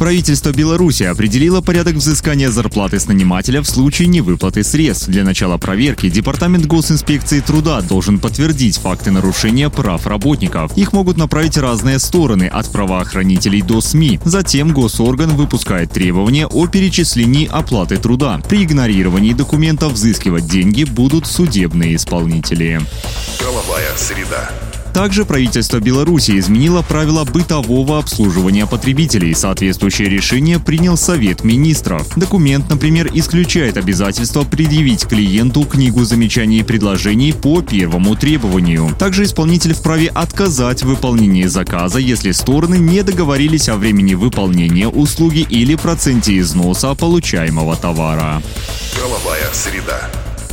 Правительство Беларуси определило порядок взыскания зарплаты с нанимателя в случае невыплаты средств. Для начала проверки Департамент госинспекции труда должен подтвердить факты нарушения прав работников. Их могут направить разные стороны, от правоохранителей до СМИ. Затем госорган выпускает требования о перечислении оплаты труда. При игнорировании документов взыскивать деньги будут судебные исполнители. Правовая среда. Также правительство Беларуси изменило правила бытового обслуживания потребителей. Соответствующее решение принял Совет министров. Документ, например, исключает обязательство предъявить клиенту книгу замечаний и предложений по первому требованию. Также исполнитель вправе отказать в выполнении заказа, если стороны не договорились о времени выполнения услуги или проценте износа получаемого товара. Правовая среда.